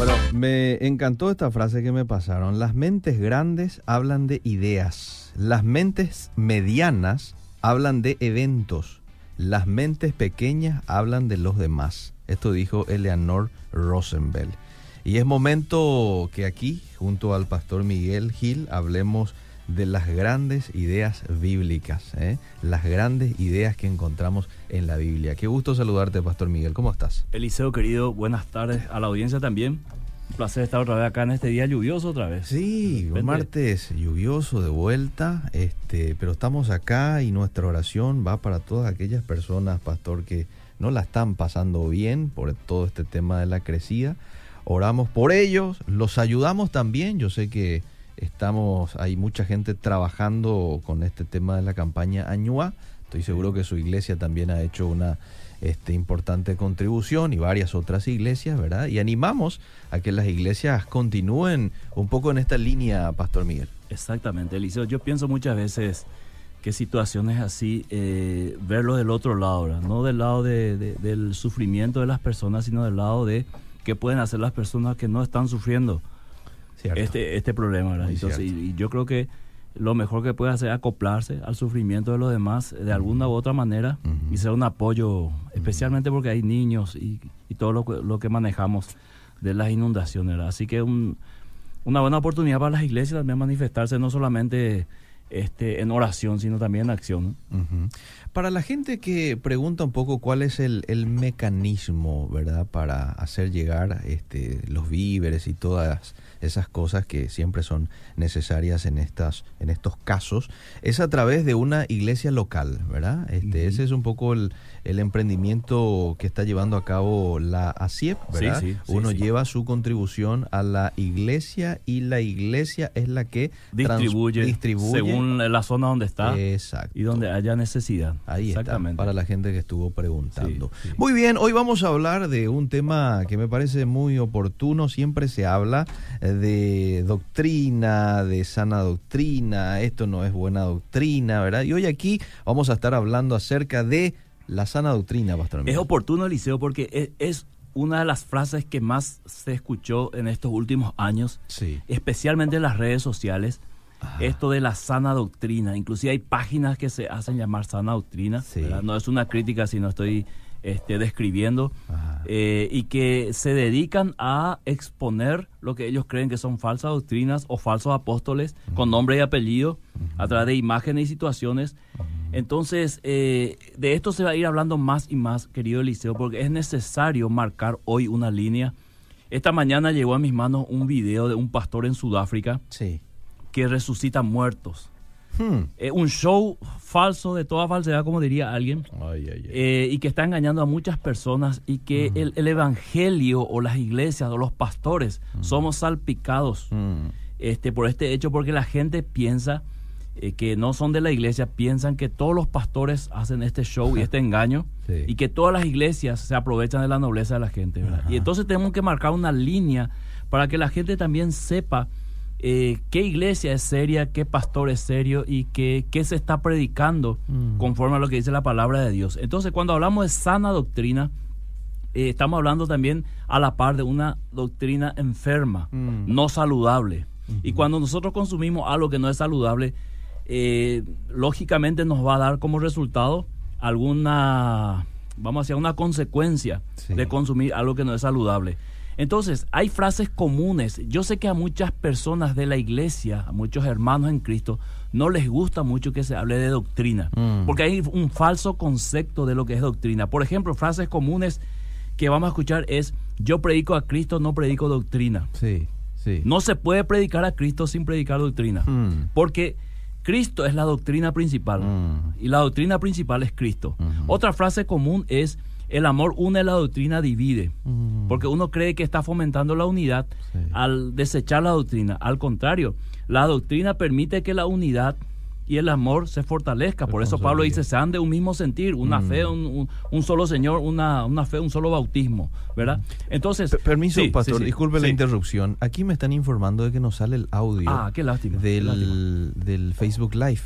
Bueno, me encantó esta frase que me pasaron. Las mentes grandes hablan de ideas. Las mentes medianas hablan de eventos. Las mentes pequeñas hablan de los demás. Esto dijo Eleanor Rosenbell. Y es momento que aquí, junto al pastor Miguel Gil, hablemos de las grandes ideas bíblicas, ¿eh? las grandes ideas que encontramos en la Biblia. Qué gusto saludarte, Pastor Miguel. ¿Cómo estás? Eliseo, querido, buenas tardes a la audiencia también. Un placer estar otra vez acá en este día lluvioso otra vez. Sí, un martes lluvioso de vuelta, este, pero estamos acá y nuestra oración va para todas aquellas personas, Pastor, que no la están pasando bien por todo este tema de la crecida. Oramos por ellos, los ayudamos también. Yo sé que Estamos, hay mucha gente trabajando con este tema de la campaña Añua. Estoy seguro que su iglesia también ha hecho una este, importante contribución y varias otras iglesias, ¿verdad? Y animamos a que las iglesias continúen un poco en esta línea, Pastor Miguel. Exactamente, Eliseo. Yo pienso muchas veces que situaciones así, eh, verlo del otro lado, ¿verdad? no del lado del sufrimiento de las personas, sino del lado de qué pueden hacer las personas que no están sufriendo este, este problema. ¿verdad? y, yo creo que lo mejor que puede hacer es acoplarse al sufrimiento de los demás de alguna u otra manera y ser un apoyo, especialmente porque hay niños y, todo lo, lo, que manejamos de las inundaciones. Así que un, una buena oportunidad para las iglesias también manifestarse, no solamente este, en oración, sino también en acción. Para la gente que pregunta un poco cuál es el, el, mecanismo, ¿verdad?, para hacer llegar este, los víveres y todas esas cosas que siempre son necesarias en estas en estos casos es a través de una iglesia local, ¿verdad? Este, Ese es un poco el, el, emprendimiento que está llevando a cabo la ASIEP, ¿verdad? Uno lleva su contribución a la iglesia y la iglesia es la que distribuye, distribuye según la zona donde está Exacto. y donde haya necesidad. Ahí está, para la gente que estuvo preguntando. Muy bien, hoy vamos a hablar de un tema que me parece muy oportuno, siempre se habla de doctrina, de sana doctrina, esto no es buena doctrina, ¿verdad? Y hoy aquí vamos a estar hablando acerca de la sana doctrina, Pastor. Es oportuno, Eliseo, porque es, una de las frases que más se escuchó en estos últimos años, especialmente en las redes sociales. Esto de la sana doctrina, inclusive hay páginas que se hacen llamar sana doctrina, no es una crítica, sino estoy este, describiendo, eh, y que se dedican a exponer lo que ellos creen que son falsas doctrinas o falsos apóstoles con nombre y apellido a través de imágenes y situaciones. Entonces, eh, de esto se va a ir hablando más y más, querido Eliseo, porque es necesario marcar hoy una línea. Esta mañana llegó a mis manos un video de un pastor en Sudáfrica que resucita muertos. Hmm. Eh, un show falso de toda falsedad, como diría alguien, eh, y que está engañando a muchas personas y que hmm. el, evangelio o las iglesias o los pastores hmm. somos salpicados este, por este hecho porque la gente piensa eh, que no son de la iglesia, piensan que todos los pastores hacen este show y este engaño y que todas las iglesias se aprovechan de la nobleza de la gente. Y entonces tenemos que marcar una línea para que la gente también sepa eh, qué iglesia es seria, qué pastor es serio y qué, qué se está predicando mm. conforme a lo que dice la palabra de Dios. Entonces, cuando hablamos de sana doctrina, eh, estamos hablando también a la par de una doctrina enferma, mm. no saludable. Y cuando nosotros consumimos algo que no es saludable, eh, lógicamente nos va a dar como resultado alguna, vamos a decir, una consecuencia de consumir algo que no es saludable. Entonces, hay frases comunes. Yo sé que a muchas personas de la iglesia, a muchos hermanos en Cristo, no les gusta mucho que se hable de doctrina, mm. porque hay un falso concepto de lo que es doctrina. Por ejemplo, frases comunes que vamos a escuchar es, yo predico a Cristo, no predico doctrina. Sí, sí. No se puede predicar a Cristo sin predicar doctrina, mm. porque Cristo es la doctrina principal mm. y la doctrina principal es Cristo. Otra frase común es, el amor une, la doctrina divide. Mm. Porque uno cree que está fomentando la unidad al desechar la doctrina. Al contrario, la doctrina permite que la unidad y el amor se fortalezca. Por eso Pablo dice, sean de un mismo sentir, una mm. fe, un, solo Señor, una, una, fe, un solo bautismo, ¿verdad? Entonces... permiso, pastor, disculpe la interrupción. Aquí me están informando de que nos sale el audio ah, qué lástima, del, del Facebook Live.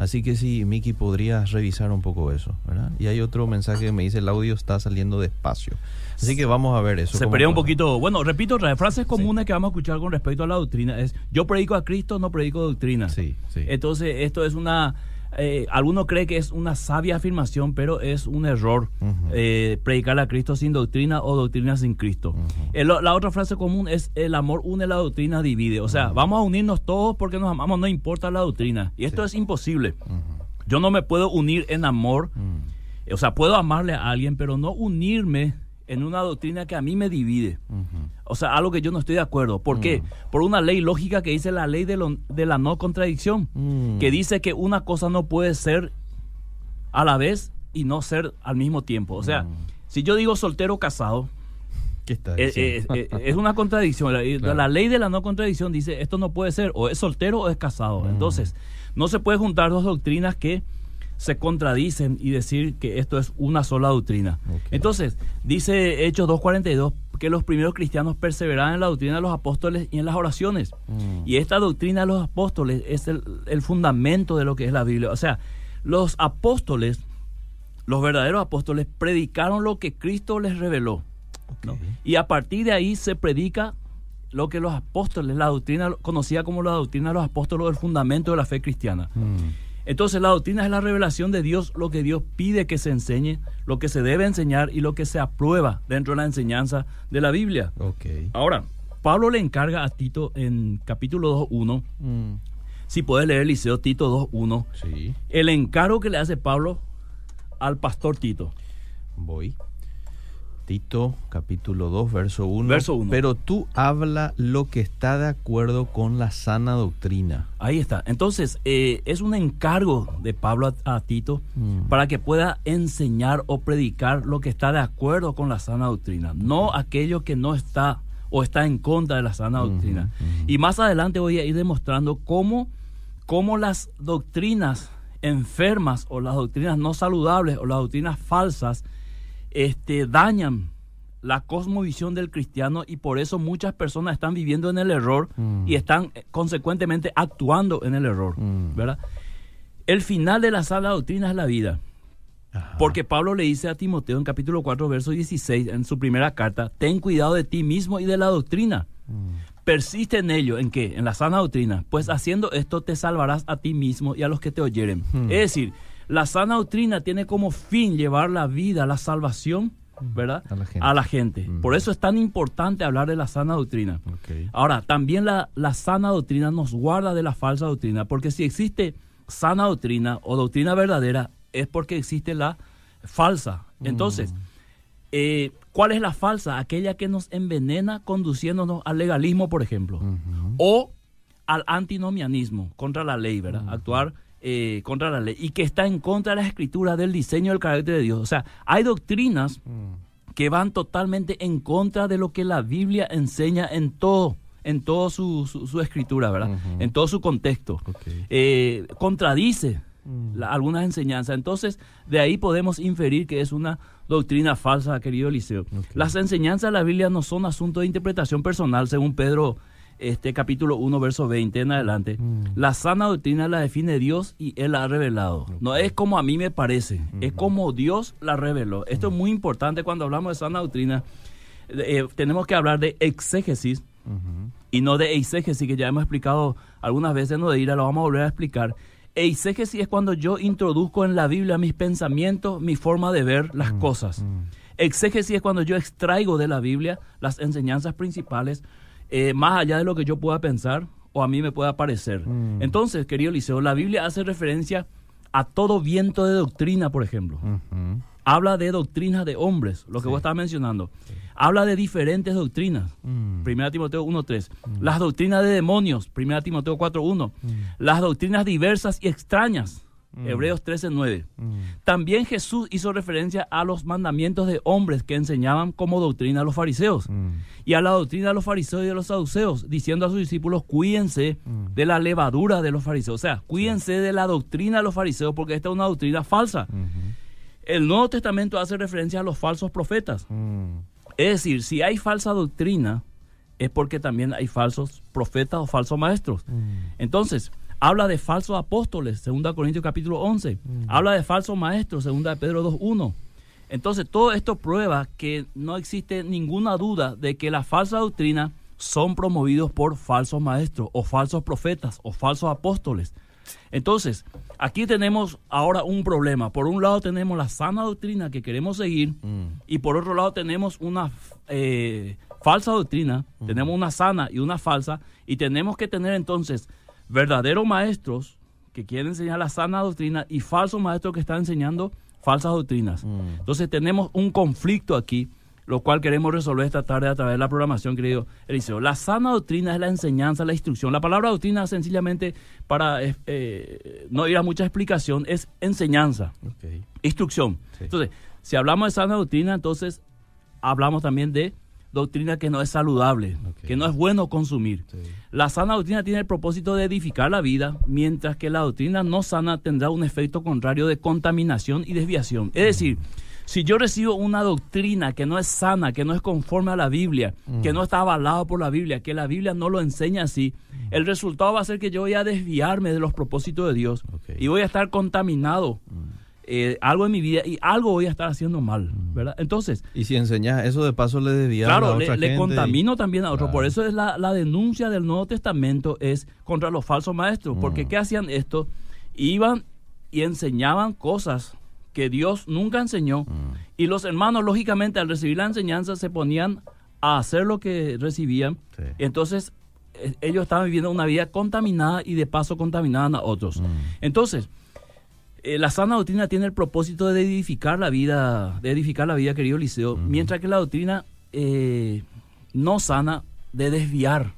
Así que sí, Miki, podrías revisar un poco eso, ¿verdad? Y hay otro mensaje que me dice, el audio está saliendo despacio. Así que vamos a ver eso. Se pelea un poquito, bueno, repito, frases comunes que vamos a escuchar con respecto a la doctrina es, yo predico a Cristo, no predico doctrina. Sí, sí. Entonces, esto es una eh, alguno cree que es una sabia afirmación, pero es un error eh, predicar a Cristo sin doctrina o doctrina sin Cristo. la otra frase común es el amor une, la doctrina divide. O sea, vamos a unirnos todos porque nos amamos, no importa la doctrina. Y esto es imposible. Yo no me puedo unir en amor. O sea, puedo amarle a alguien, pero no unirme en una doctrina que a mí me divide. O sea, algo que yo no estoy de acuerdo. ¿Por qué? Mm. Por una ley lógica que dice la ley de, la no contradicción, mm. que dice que una cosa no puede ser a la vez y no ser al mismo tiempo. O sea, mm. si yo digo soltero casado, ¿Qué está eh, eh, eh, es una contradicción. La, ley de la no contradicción dice esto no puede ser o es soltero o es casado. Entonces, no se puede juntar dos doctrinas que se contradicen y decir que esto es una sola doctrina. Entonces, dice Hechos 2.42 que los primeros cristianos perseveraban en la doctrina de los apóstoles y en las oraciones. Mm. Y esta doctrina de los apóstoles es el, fundamento de lo que es la Biblia. O sea, los apóstoles, los verdaderos apóstoles, predicaron lo que Cristo les reveló. Y a partir de ahí se predica lo que los apóstoles, la doctrina conocida como la doctrina de los apóstoles, el fundamento de la fe cristiana. Mm. Entonces la doctrina es la revelación de Dios, lo que Dios pide que se enseñe, lo que se debe enseñar y lo que se aprueba dentro de la enseñanza de la Biblia. Okay. Ahora, Pablo le encarga a Tito en capítulo 2.1, mm. si puedes leer Liceo Tito 2.1, sí. el encargo que le hace Pablo al pastor Tito. Voy. Tito capítulo 2, verso 1. Verso 1. Pero tú habla lo que está de acuerdo con la sana doctrina. Ahí está. Entonces, eh, es un encargo de Pablo a, Tito mm. para que pueda enseñar o predicar lo que está de acuerdo con la sana doctrina, no aquello que no está o está en contra de la sana doctrina. Y más adelante voy a ir demostrando cómo, cómo las doctrinas enfermas o las doctrinas no saludables o las doctrinas falsas este, dañan la cosmovisión del cristiano y por eso muchas personas están viviendo en el error y mm. están eh, consecuentemente actuando en el error, mm. ¿verdad? El final de la sala doctrina es la vida. Porque Pablo le dice a Timoteo en capítulo 4, verso 16, en su primera carta, ten cuidado de ti mismo y de la doctrina. Mm. Persiste en ello, ¿en qué? En la sana doctrina. Pues haciendo esto te salvarás a ti mismo y a los que te oyeren. Es decir, la sana doctrina tiene como fin llevar la vida, la salvación, ¿verdad? A la gente. Por eso es tan importante hablar de la sana doctrina. Ahora, también la, la, sana doctrina nos guarda de la falsa doctrina, porque si existe sana doctrina o doctrina verdadera, es porque existe la falsa. Entonces, mm. eh, ¿cuál es la falsa? Aquella que nos envenena conduciéndonos al legalismo, por ejemplo, o al antinomianismo, contra la ley, ¿verdad? Actuar eh, contra la ley y que está en contra de las escrituras del diseño del carácter de Dios. O sea, hay doctrinas mm. que van totalmente en contra de lo que la Biblia enseña en todo en toda su, su, escritura, ¿verdad? En todo su contexto. Eh, contradice mm. algunas enseñanzas. Entonces, de ahí podemos inferir que es una doctrina falsa, querido Eliseo. Las enseñanzas de la Biblia no son asunto de interpretación personal, según Pedro este capítulo 1, verso 20 en adelante, mm. la sana doctrina la define Dios y Él la ha revelado. No es como a mí me parece, es como Dios la reveló. Esto es muy importante cuando hablamos de sana doctrina. Eh, tenemos que hablar de exégesis y no de eisegesis, que ya hemos explicado algunas veces, no de ira, lo vamos a volver a explicar. Eisegesis es cuando yo introduzco en la Biblia mis pensamientos, mi forma de ver las mm, cosas. Mm. Exégesis es cuando yo extraigo de la Biblia las enseñanzas principales eh, más allá de lo que yo pueda pensar o a mí me pueda parecer. Mm. Entonces, querido Liceo, la Biblia hace referencia a todo viento de doctrina, por ejemplo. Habla de doctrinas de hombres, lo que vos estabas mencionando. Habla de diferentes doctrinas. 1 mm. Timoteo 1.3. Mm. Las doctrinas de demonios. 1 Timoteo 4.1. Las doctrinas diversas y extrañas. Mm. Hebreos 13:9. Mm. También Jesús hizo referencia a los mandamientos de hombres que enseñaban como doctrina a los fariseos mm. y a la doctrina de los fariseos y de los saduceos, diciendo a sus discípulos, cuídense de la levadura de los fariseos. O sea, cuídense de la doctrina de los fariseos porque esta es una doctrina falsa. El Nuevo Testamento hace referencia a los falsos profetas. Es decir, si hay falsa doctrina, es porque también hay falsos profetas o falsos maestros. Entonces, Habla de falsos apóstoles, 2 Corintios capítulo 11. Habla de falsos maestros, 2 Pedro 2.1. Entonces, todo esto prueba que no existe ninguna duda de que la falsa doctrina son promovidos por falsos maestros o falsos profetas o falsos apóstoles. Entonces, aquí tenemos ahora un problema. Por un lado tenemos la sana doctrina que queremos seguir mm. y por otro lado tenemos una eh, falsa doctrina, mm. tenemos una sana y una falsa y tenemos que tener entonces verdaderos maestros que quieren enseñar la sana doctrina y falsos maestros que están enseñando falsas doctrinas. Mm. Entonces tenemos un conflicto aquí lo cual queremos resolver esta tarde a través de la programación, querido Eliseo. La sana doctrina es la enseñanza, la instrucción. La palabra doctrina, sencillamente, para eh, eh, no ir a mucha explicación, es enseñanza, instrucción. Entonces, si hablamos de sana doctrina, entonces hablamos también de doctrina que no es saludable, que no es bueno consumir. La sana doctrina tiene el propósito de edificar la vida, mientras que la doctrina no sana tendrá un efecto contrario de contaminación y desviación. Es decir, si yo recibo una doctrina que no es sana, que no es conforme a la Biblia, que no está avalado por la Biblia, que la Biblia no lo enseña así, el resultado va a ser que yo voy a desviarme de los propósitos de Dios y voy a estar contaminado. Eh, algo en mi vida y algo voy a estar haciendo mal, ¿verdad? Entonces... Y si enseñas eso de paso le desvías claro, a otra le, le contamino también a otro. Por eso es la, denuncia del Nuevo Testamento es contra los falsos maestros. Porque ¿qué hacían esto? Iban y enseñaban cosas que Dios nunca enseñó. Mm. Y los hermanos, lógicamente, al recibir la enseñanza, se ponían a hacer lo que recibían. Entonces, eh, ellos estaban viviendo una vida contaminada y de paso contaminaban a otros. Mm. Entonces, eh, la sana doctrina tiene el propósito de edificar la vida, de edificar la vida, querido Liceo, mientras que la doctrina eh, no sana de desviar,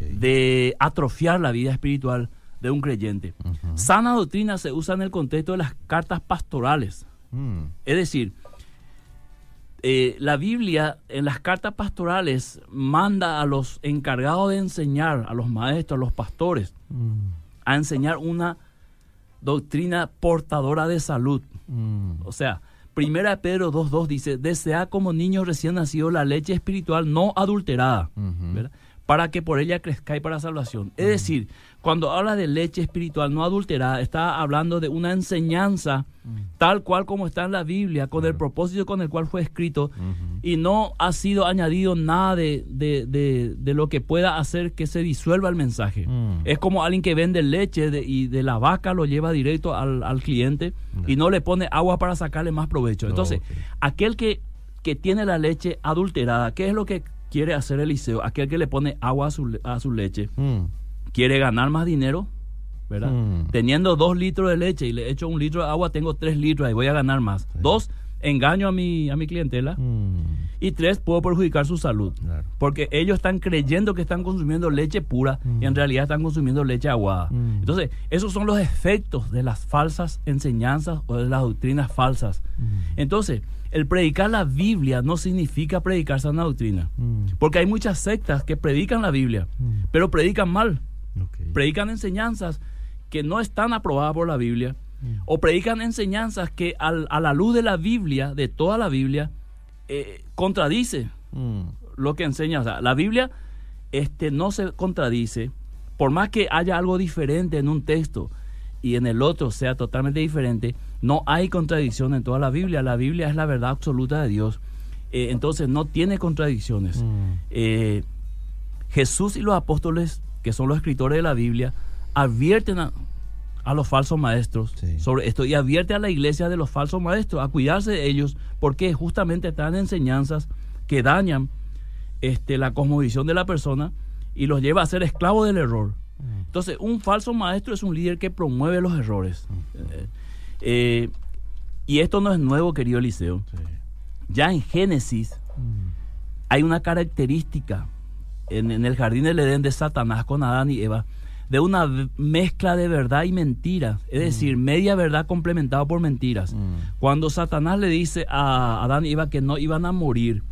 de atrofiar la vida espiritual de un creyente. Sana doctrina se usa en el contexto de las cartas pastorales. Mm. Es decir, eh, la Biblia en las cartas pastorales manda a los encargados de enseñar, a los maestros, a los pastores, mm. a enseñar una doctrina portadora de salud. Mm. O sea, Primera Pedro 2.2 dice, desea como niño recién nacido la leche espiritual no adulterada, para que por ella crezcáis para salvación. Es decir, cuando habla de leche espiritual no adulterada, está hablando de una enseñanza tal cual como está en la Biblia, con el propósito con el cual fue escrito, y no ha sido añadido nada de, de, lo que pueda hacer que se disuelva el mensaje. Mm. Es como alguien que vende leche y de la vaca lo lleva directo al, cliente y no le pone agua para sacarle más provecho. Entonces, aquel que, que tiene la leche adulterada, ¿qué es lo que quiere hacer Eliseo? Aquel que le pone agua a su, a su leche. Mm quiere ganar más dinero, ¿verdad? Hmm. Teniendo dos litros de leche y le echo un litro de agua, tengo tres litros y voy a ganar más. Dos, engaño a mi, a mi clientela. Hmm. Y tres, puedo perjudicar su salud. Porque ellos están creyendo que están consumiendo leche pura y en hmm. realidad están consumiendo leche aguada. Entonces, esos son los efectos de las falsas enseñanzas o de las doctrinas falsas. Entonces, el predicar la Biblia no significa predicar sana doctrina. Porque hay muchas sectas que predican la Biblia, pero predican mal. Predican enseñanzas que no están aprobadas por la Biblia. Mm. O predican enseñanzas que a la luz de la Biblia, de toda la Biblia, eh, contradice mm. lo que enseña. O sea, la Biblia este, no se contradice. Por más que haya algo diferente en un texto y en el otro sea totalmente diferente, no hay contradicción en toda la Biblia. La Biblia es la verdad absoluta de Dios. Eh, entonces no tiene contradicciones. Mm. Eh, Jesús y los apóstoles que son los escritores de la Biblia, advierten a, los falsos maestros sobre esto y advierte a la iglesia de los falsos maestros a cuidarse de ellos porque justamente están enseñanzas que dañan este, la cosmovisión de la persona y los lleva a ser esclavos del error. Mm. Entonces, un falso maestro es un líder que promueve los errores. Mm. Eh, eh, y esto no es nuevo, querido Eliseo. Ya en Génesis mm. hay una característica en, el jardín del Edén de Satanás con Adán y Eva, de una mezcla de verdad y mentira, es decir, mm. media verdad complementada por mentiras. Mm. Cuando Satanás le dice a Adán y Eva que no iban a morir,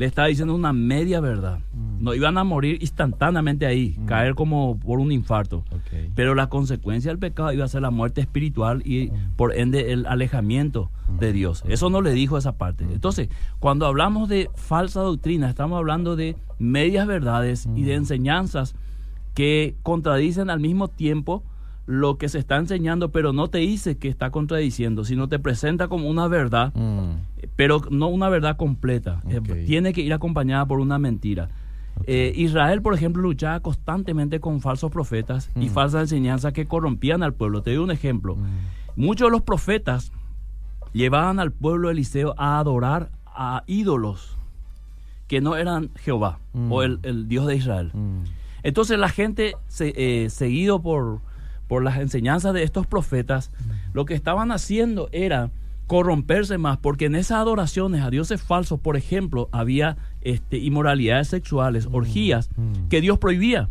le estaba diciendo una media verdad. Mm. No iban a morir instantáneamente ahí, caer como por un infarto. Pero la consecuencia del pecado iba a ser la muerte espiritual y por ende el alejamiento de Dios. Eso no le dijo esa parte. Entonces, cuando hablamos de falsa doctrina, estamos hablando de medias verdades y de enseñanzas que contradicen al mismo tiempo lo que se está enseñando, pero no te dice que está contradiciendo, sino te presenta como una verdad, mm. pero no una verdad completa. Eh, tiene que ir acompañada por una mentira. Eh, Israel, por ejemplo, luchaba constantemente con falsos profetas y mm. falsas enseñanzas que corrompían al pueblo. Te doy un ejemplo. Mm. Muchos de los profetas llevaban al pueblo de Eliseo a adorar a ídolos que no eran Jehová o el, Dios de Israel. Entonces la gente, eh, seguido por, por las enseñanzas de estos profetas, lo que estaban haciendo era corromperse más, porque en esas adoraciones a dioses falsos, por ejemplo, había este, inmoralidades sexuales, orgías, que Dios prohibía.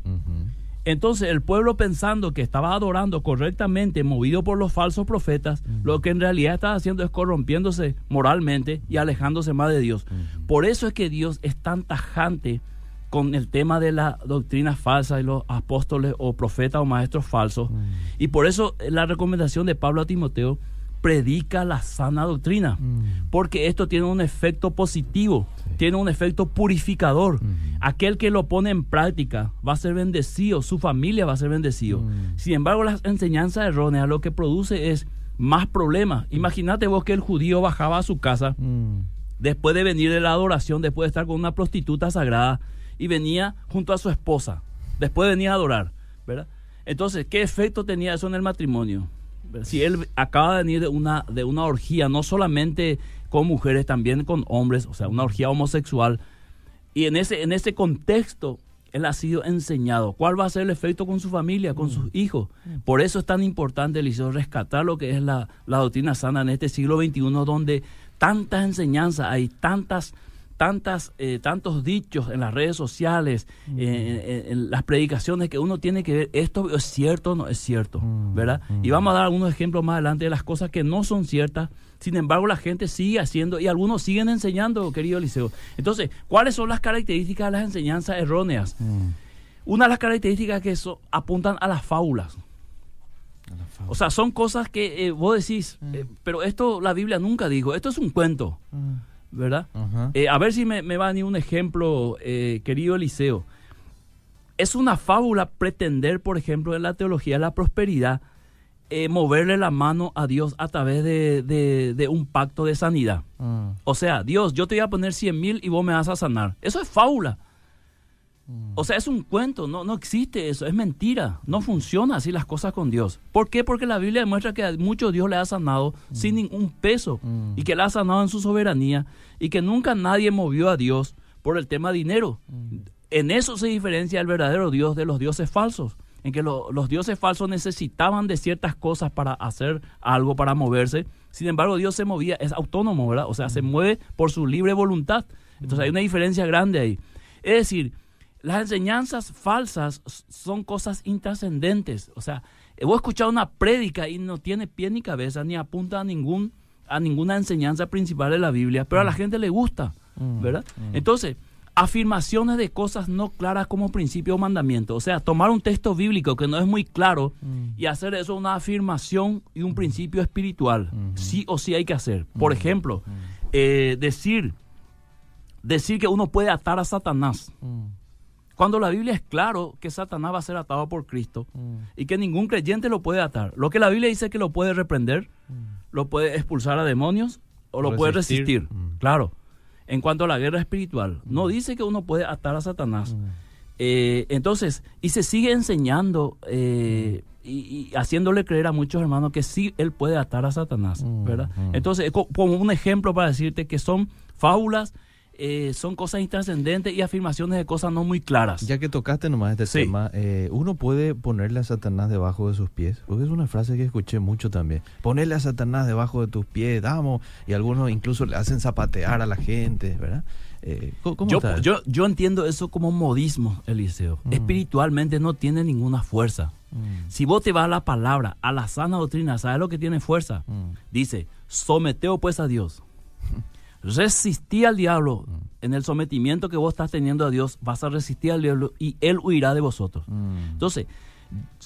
Entonces el pueblo pensando que estaba adorando correctamente, movido por los falsos profetas, lo que en realidad estaba haciendo es corrompiéndose moralmente y alejándose más de Dios. Por eso es que Dios es tan tajante con el tema de la doctrina falsa y los apóstoles o profetas o maestros falsos. Mm. Y por eso la recomendación de Pablo a Timoteo predica la sana doctrina, mm. porque esto tiene un efecto positivo, tiene un efecto purificador. Mm. Aquel que lo pone en práctica va a ser bendecido, su familia va a ser bendecido. Sin embargo, las enseñanzas erróneas lo que produce es más problemas. Imagínate vos que el judío bajaba a su casa después de venir de la adoración, después de estar con una prostituta sagrada, y venía junto a su esposa. Después venía a adorar, ¿verdad? Entonces, ¿qué efecto tenía eso en el matrimonio? Si él acaba de venir de una, de una orgía, no solamente con mujeres, también con hombres, o sea, una orgía homosexual, y en ese, en ese contexto él ha sido enseñado. ¿Cuál va a ser el efecto con su familia, con sus mm. hijos? Por eso es tan importante, Eliseo, rescatar lo que es la, la doctrina sana en este siglo XXI, donde tantas enseñanzas hay, tantas tantas, eh, tantos dichos en las redes sociales, eh, en, las predicaciones que uno tiene que ver, esto es cierto o no es cierto, ¿verdad? Y vamos a dar algunos ejemplos más adelante de las cosas que no son ciertas, sin embargo la gente sigue haciendo y algunos siguen enseñando, querido Eliseo. Entonces, ¿cuáles son las características de las enseñanzas erróneas? Una de las características que eso apuntan a las fábulas. O sea, son cosas que eh, vos decís, pero esto la Biblia nunca dijo, esto es un cuento. ¿Verdad? Eh, a ver si me, va a venir un ejemplo, eh, querido Eliseo. Es una fábula pretender, por ejemplo, en la teología de la prosperidad, eh, moverle la mano a Dios a través de, un pacto de sanidad. Mm. O sea, Dios, yo te voy a poner 100 mil y vos me vas a sanar. Eso es fábula. O sea, es un cuento, no, no existe eso, es mentira, no funciona así las cosas con Dios. ¿Por qué? Porque la Biblia demuestra que a mucho Dios le ha sanado sin ningún peso y que le ha sanado en su soberanía y que nunca nadie movió a Dios por el tema dinero. En eso se diferencia el verdadero Dios de los dioses falsos, en que los dioses falsos necesitaban de ciertas cosas para hacer algo, para moverse. Sin embargo, Dios se movía, es autónomo, ¿verdad? O sea, se mueve por su libre voluntad. Entonces hay una diferencia grande ahí. Es decir, las enseñanzas falsas son cosas intrascendentes. O sea, he escuchado una prédica y no tiene pie ni cabeza, ni apunta a ningún a ninguna enseñanza principal de la Biblia, pero a la mm. gente le gusta, mm, ¿verdad? Mm. Entonces, afirmaciones de cosas no claras como principio o mandamiento. O sea, tomar un texto bíblico que no es muy claro y hacer eso una afirmación y un principio espiritual. Sí o sí hay que hacer. Por ejemplo, eh, decir, decir que uno puede atar a Satanás. Cuando la Biblia es claro que Satanás va a ser atado por Cristo mm. y que ningún creyente lo puede atar. Lo que la Biblia dice que lo puede reprender, mm. lo puede expulsar a demonios o lo puede resistir. Mm. Claro. En cuanto a la guerra espiritual, no dice que uno puede atar a Satanás. Eh, entonces, y se sigue enseñando eh, y, haciéndole creer a muchos hermanos que sí él puede atar a Satanás, ¿verdad? Entonces, como un ejemplo para decirte que son fábulas eh, son cosas intrascendentes y afirmaciones de cosas no muy claras. Ya que tocaste nomás este tema, eh, uno puede ponerle a Satanás debajo de sus pies, porque es una frase que escuché mucho también. Ponerle a Satanás debajo de tus pies, damos, y algunos incluso le hacen zapatear a la gente, ¿verdad? Eh, yo, yo, yo, entiendo eso como modismo, Eliseo. Mm. Espiritualmente no tiene ninguna fuerza. Mm. Si vos te vas a la palabra, a la sana doctrina, ¿sabes lo que tiene fuerza? Mm. Dice, someteo pues a Dios. resistí al diablo mm. en el sometimiento que vos estás teniendo a Dios, vas a resistir al diablo y él huirá de vosotros. Mm. Entonces,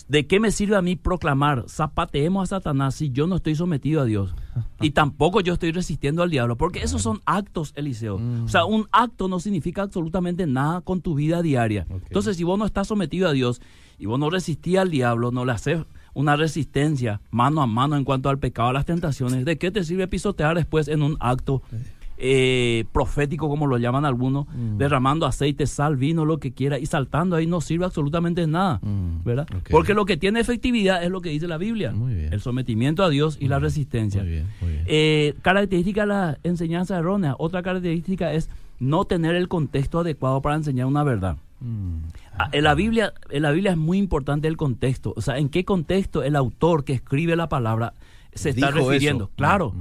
¿de qué me sirve a mí proclamar zapateemos a Satanás si yo no estoy sometido a Dios? y tampoco yo estoy resistiendo al diablo, porque esos son actos, Eliseo. O sea, un acto no significa absolutamente nada con tu vida diaria. Entonces, si vos no estás sometido a Dios y vos no resistís al diablo, no le haces una resistencia mano a mano en cuanto al pecado, a las tentaciones. ¿De qué te sirve pisotear después en un acto eh, profético, como lo llaman algunos, mm. derramando aceite, sal, vino, lo que quiera, y saltando ahí no sirve absolutamente nada, mm. ¿verdad? Porque lo que tiene efectividad es lo que dice la Biblia, el sometimiento a Dios y la resistencia. Eh, característica de la enseñanza errónea, otra característica es no tener el contexto adecuado para enseñar una verdad. Mm. Ah, en, la Biblia, en la Biblia es muy importante el contexto, o sea, en qué contexto el autor que escribe la palabra se está refiriendo. Claro.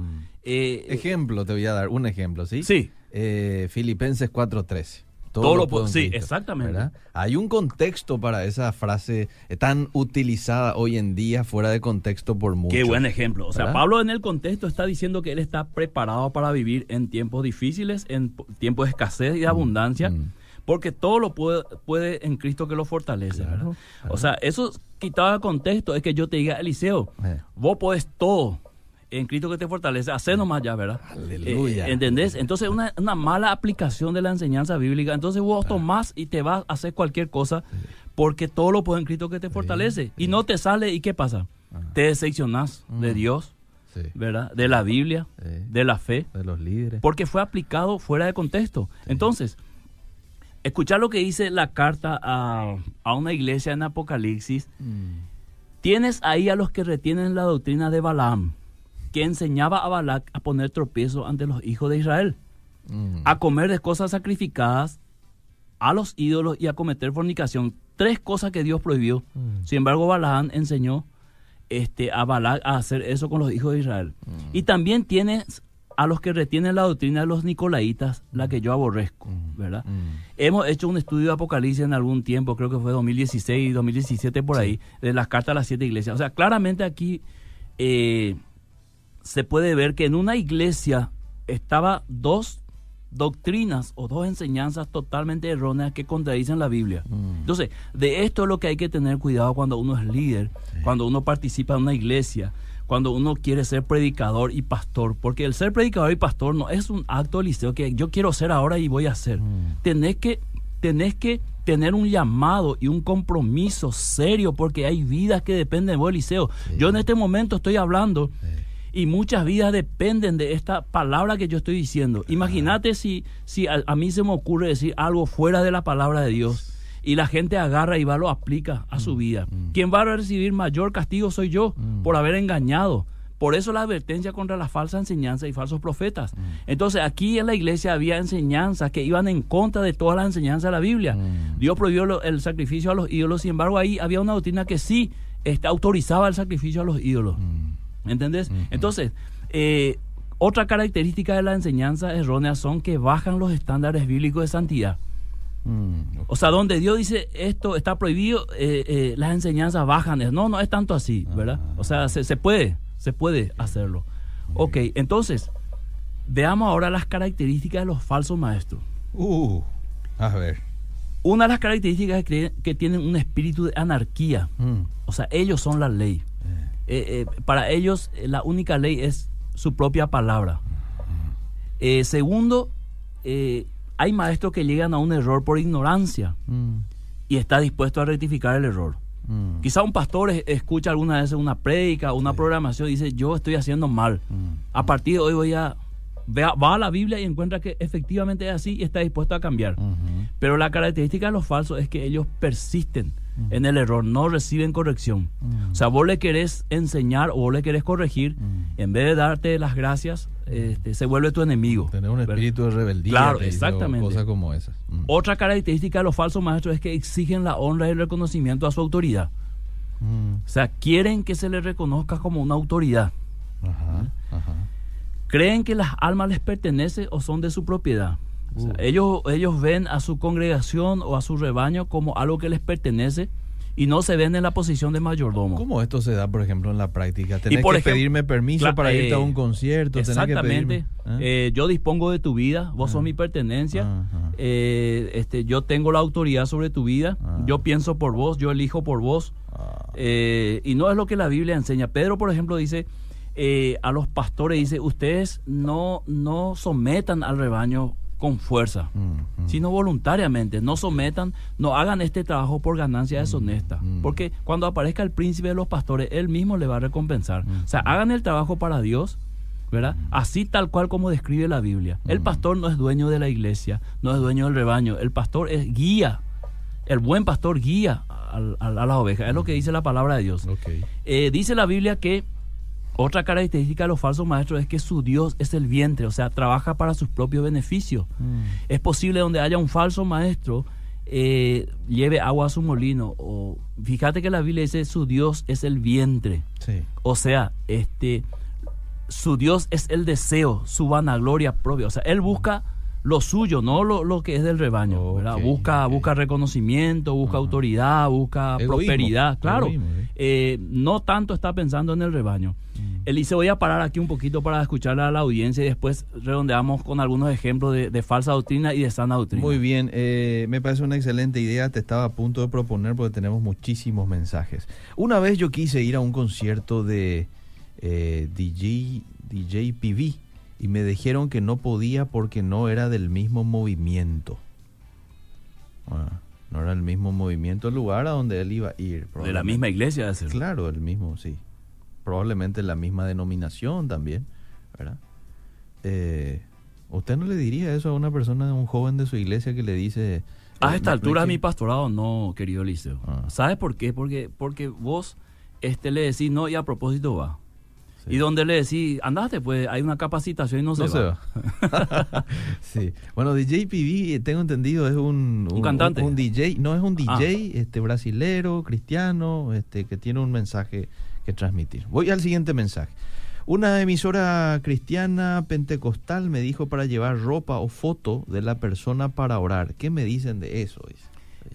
Eh, ejemplo, te voy a dar un ejemplo, ¿sí? Sí. Eh, Filipenses 4.13. Todo, lo puedo, sí, exactamente. Hay un contexto para esa frase tan utilizada hoy en día fuera de contexto por muchos. Qué buen ejemplo. O sea, Pablo en el contexto está diciendo que él está preparado para vivir en tiempos difíciles, en tiempos de escasez y de mm, abundancia. Mm. Porque todo lo puede, puede en Cristo que lo fortalece. O sea, eso quitado de contexto es que yo te diga, Eliseo, eh. vos podés todo en Cristo que te fortalece, hacer nomás ya, ¿verdad? Aleluya. Eh, ¿Entendés? Entonces, una, una mala aplicación de la enseñanza bíblica. Entonces, vos tomás y te vas a hacer cualquier cosa porque todo lo puede en Cristo que te fortalece. Y no te sale, ¿y qué pasa? Te decepcionás de mm. Dios, ¿verdad? De la Biblia, de la fe. De los líderes. Porque fue aplicado fuera de contexto. Entonces, escuchar lo que dice la carta a, a una iglesia en Apocalipsis. Mm. Tienes ahí a los que retienen la doctrina de Balaam que enseñaba a Balac a poner tropiezo ante los hijos de Israel, mm. a comer de cosas sacrificadas a los ídolos y a cometer fornicación. Tres cosas que Dios prohibió. Mm. Sin embargo, Balaam enseñó este, a Balac a hacer eso con los hijos de Israel. Mm. Y también tienes a los que retienen la doctrina de los nicolaitas, la que yo aborrezco, ¿verdad? Hemos hecho un estudio de Apocalipsis en algún tiempo, creo que fue 2016, 2017 por ahí, de las cartas a las siete iglesias. O sea, claramente aquí eh, se puede ver que en una iglesia estaba dos doctrinas o dos enseñanzas totalmente erróneas que contradicen la Biblia. Mm. Entonces, de esto es lo que hay que tener cuidado cuando uno es líder, cuando uno participa en una iglesia, cuando uno quiere ser predicador y pastor, porque el ser predicador y pastor no es un acto liceo que yo quiero ser ahora y voy a hacer. Mm. Tenés que tenés que tener un llamado y un compromiso serio porque hay vidas que dependen de vos, Eliseo. Yo en este momento estoy hablando y muchas vidas dependen de esta palabra que yo estoy diciendo. Imagínate si, si a, mí se me ocurre decir algo fuera de la palabra de Dios y la gente agarra y va lo aplica a su mm, vida. Mm. Quien va a recibir mayor castigo soy yo mm. por haber engañado. Por eso la advertencia contra la falsa enseñanza y falsos profetas. Entonces aquí en la iglesia había enseñanzas que iban en contra de todas las enseñanzas de la Biblia. Dios prohibió el sacrificio a los ídolos, sin embargo ahí había una doctrina que sí este, autorizaba el sacrificio a los ídolos. ¿Entendés? Entonces, eh, otra característica de la enseñanza errónea son que bajan los estándares bíblicos de santidad. Mm, o sea, donde Dios dice esto está prohibido, eh, eh, las enseñanzas bajan. No, no es tanto así, ¿verdad? Ah. O sea, se, puede, se puede hacerlo. Ok, entonces, veamos ahora las características de los falsos maestros. Uh, a ver. Una de las características es que, que tienen un espíritu de anarquía. Mm. O sea, ellos son la ley. Eh, eh, para ellos eh, la única ley es su propia palabra. segundo, hay maestros que llegan a un error por ignorancia mm. y está dispuesto a rectificar el error. Mm. Quizá un pastor escucha alguna vez una prédica, una programación y dice, yo estoy haciendo mal. Mm. A partir de hoy voy a... Va a la Biblia y encuentra que efectivamente es así y está dispuesto a cambiar. Pero la característica de los falsos es que ellos persisten Mm. en el error, no reciben corrección. Mm. O sea, vos le querés enseñar o vos le querés corregir, mm. en vez de darte las gracias, este, se vuelve tu enemigo. Tener un espíritu de rebeldía. Claro, exactamente. Cosas como esas. Otra característica de los falsos maestros es que exigen la honra y el reconocimiento a su autoridad. O sea, quieren que se les reconozca como una autoridad. Creen que las almas les pertenecen o son de su propiedad. Uh. ellos, ellos ven a su congregación o a su rebaño como algo que les pertenece y no se ven en la posición de mayordomo. ¿Cómo esto se da, por ejemplo, en la práctica? ¿Tenés que pedirme permiso para irte a un concierto? Exactamente. ¿eh? Eh, yo dispongo de tu vida, vos sos ah. mi pertenencia, eh, este, yo tengo la autoridad sobre tu vida, ah. yo pienso por vos, yo elijo por vos. Ah. y no es lo que la Biblia enseña. Pedro, por ejemplo, dice a los pastores, dice, ustedes no, no sometan al rebaño con fuerza, mm, mm. sino voluntariamente. No sometan, no hagan este trabajo por ganancia deshonesta. Porque cuando aparezca el príncipe de los pastores, él mismo le va a recompensar. O sea, hagan el trabajo para Dios, ¿verdad? Así tal cual como describe la Biblia. El pastor no es dueño de la iglesia, no es dueño del rebaño. El pastor es guía. El buen pastor guía a, las ovejas. Es lo que dice la palabra de Dios. Eh, dice la Biblia que otra característica de los falsos maestros es que su Dios es el vientre, o sea, trabaja para sus propios beneficios. Mm. Es posible donde haya un falso maestro eh, lleve agua a su molino. O, fíjate que la Biblia dice su Dios es el vientre. O sea, este, su Dios es el deseo, su vanagloria propia. O sea, él busca lo suyo, no lo, que es del rebaño. busca, busca reconocimiento, busca autoridad, busca prosperidad. Claro, eh, no tanto está pensando en el rebaño. Mm. Elise, voy a parar aquí un poquito para escuchar a la audiencia y después redondeamos con algunos ejemplos de, falsa doctrina y de sana doctrina. Muy bien, eh, me parece una excelente idea, te estaba a punto de proponer porque tenemos muchísimos mensajes. Una vez yo quise ir a un concierto de eh, DJ, DJ PV y me dijeron que no podía porque no era del mismo movimiento. Ah, no era el mismo movimiento el lugar a donde él iba a ir. De la misma iglesia, Claro, el mismo, sí. Probablemente la misma denominación también, ¿verdad? Eh, ¿Usted no le diría eso a una persona, un joven de su iglesia que le dice... A esta altura mi pastorado no, querido Eliseo. Ah. ¿Sabes por qué? Porque, porque vos este, le decís no y a propósito va. Y donde le decís, andate, pues hay una capacitación y no, se, va. sí. Bueno, DJ PV, tengo entendido, es un, un, cantante. Un, DJ, no es un DJ ah. este, brasilero, cristiano, este, que tiene un mensaje que transmitir. Voy al siguiente mensaje. Una emisora cristiana pentecostal me dijo para llevar ropa o foto de la persona para orar. ¿Qué me dicen de eso?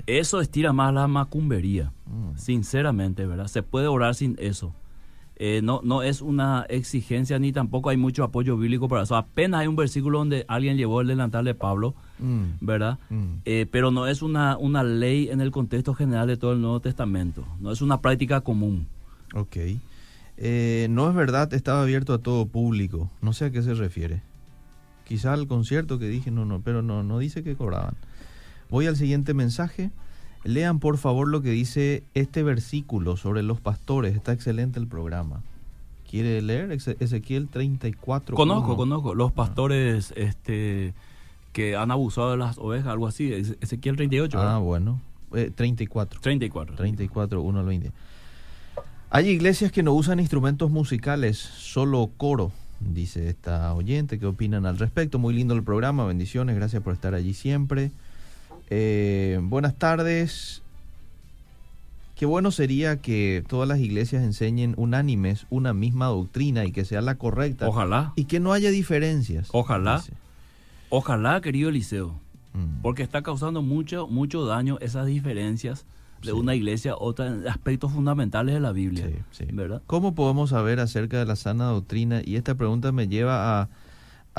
Eso estira más la macumbería, mm. sinceramente, ¿verdad? Se puede orar sin eso. Eh, no, no es una exigencia ni tampoco hay mucho apoyo bíblico para eso. Apenas hay un versículo donde alguien llevó el delantal de Pablo, mm. ¿verdad? Mm. Eh, pero no es una, una ley en el contexto general de todo el Nuevo Testamento. No es una práctica común. Ok. Eh, no es verdad, estaba abierto a todo público. No sé a qué se refiere. Quizá al concierto que dije, no, no, pero no, no dice que cobraban. Voy al siguiente mensaje. Lean por favor lo que dice este versículo sobre los pastores. Está excelente el programa. ¿Quiere leer Ezequiel 34? Conozco, conozco. Los pastores este, que han abusado de las ovejas, algo así. Ezequiel 38. Ah, bueno. 34. 34. 34, 1 al 20. Hay iglesias que no usan instrumentos musicales, solo coro, dice esta oyente. ¿Qué opinan al respecto? Muy lindo el programa. Bendiciones. Gracias por estar allí siempre. Eh, buenas tardes. Qué bueno sería que todas las iglesias enseñen unánimes una misma doctrina y que sea la correcta. Ojalá. Y que no haya diferencias. Ojalá. Ojalá, querido Eliseo. Mm. Porque está causando mucho, mucho daño esas diferencias de una iglesia, otros aspectos fundamentales de la Biblia. ¿verdad? ¿Cómo podemos saber acerca de la sana doctrina? Y esta pregunta me lleva a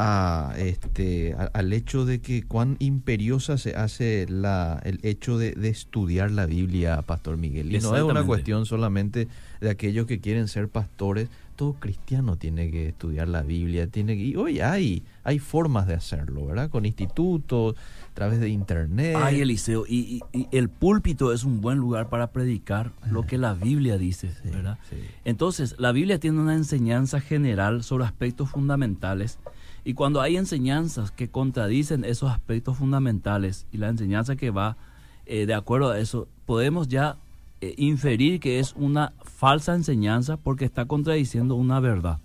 a, este, al hecho de que cuán imperiosa se hace la, el hecho de, estudiar la Biblia, Pastor Miguel. Y no es una cuestión solamente de aquellos que quieren ser pastores. Todo cristiano tiene que estudiar la Biblia, tiene que, y hoy hay, hay formas de hacerlo, ¿verdad? Con institutos, a través de internet. Ay, Eliseo, y, y, el púlpito es un buen lugar para predicar lo que la Biblia dice, ¿verdad? Entonces, la Biblia tiene una enseñanza general sobre aspectos fundamentales y cuando hay enseñanzas que contradicen esos aspectos fundamentales y la enseñanza que va eh, de acuerdo a eso, podemos ya eh, inferir que es una falsa enseñanza porque está contradiciendo una verdad.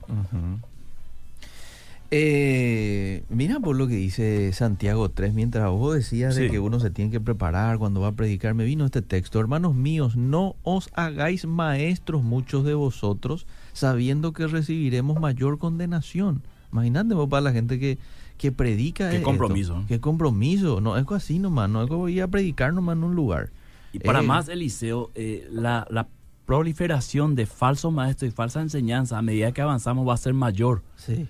Eh, mira por lo que dice Santiago 3, mientras vos decías de que uno se tiene que preparar cuando va a predicar, me vino este texto, hermanos míos, no os hagáis maestros muchos de vosotros, sabiendo que recibiremos mayor condenación. Imagínate para la gente que, que predica. Qué compromiso. Qué compromiso. No es así nomás, no es como ir a predicar nomás en un lugar. Y para eh, más, Eliseo, eh, la, la proliferación de falsos maestros y falsas enseñanzas a medida que avanzamos va a ser mayor. Sí.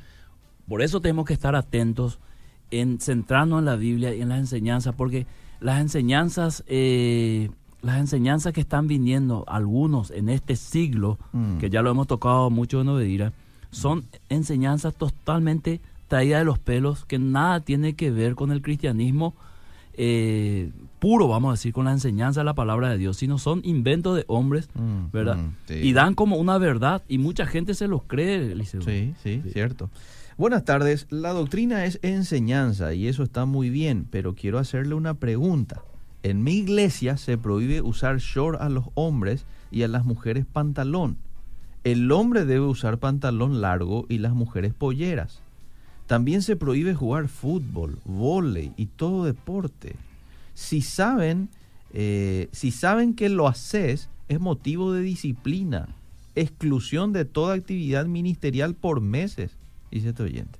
Por eso tenemos que estar atentos en centrarnos en la Biblia y en las enseñanzas, porque las enseñanzas, eh, las enseñanzas que están viniendo, algunos en este siglo, mm. que ya lo hemos tocado mucho en Obedira, son enseñanzas totalmente traída de los pelos que nada tiene que ver con el cristianismo eh, puro, vamos a decir, con la enseñanza de la palabra de Dios, sino son inventos de hombres, mm, ¿verdad? Mm, y dan como una verdad y mucha gente se los cree, Sí, sí, sí, cierto. Buenas tardes, la doctrina es enseñanza y eso está muy bien, pero quiero hacerle una pregunta. En mi iglesia se prohíbe usar short a los hombres y a las mujeres pantalón. El hombre debe usar pantalón largo y las mujeres polleras. También se prohíbe jugar fútbol, vóley y todo deporte. Si saben, eh, si saben que lo haces, es motivo de disciplina, exclusión de toda actividad ministerial por meses, dice este oyente.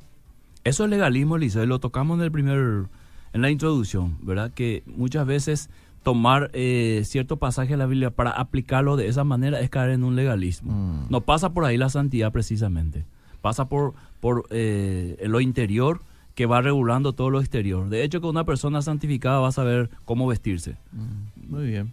Eso es legalismo, Eliseo, lo tocamos en el primer, en la introducción, ¿verdad? Que muchas veces tomar eh, cierto pasaje de la Biblia para aplicarlo de esa manera es caer en un legalismo. Mm. No pasa por ahí la santidad precisamente pasa por, por eh, lo interior que va regulando todo lo exterior. De hecho, que una persona santificada va a saber cómo vestirse. Mm, muy bien.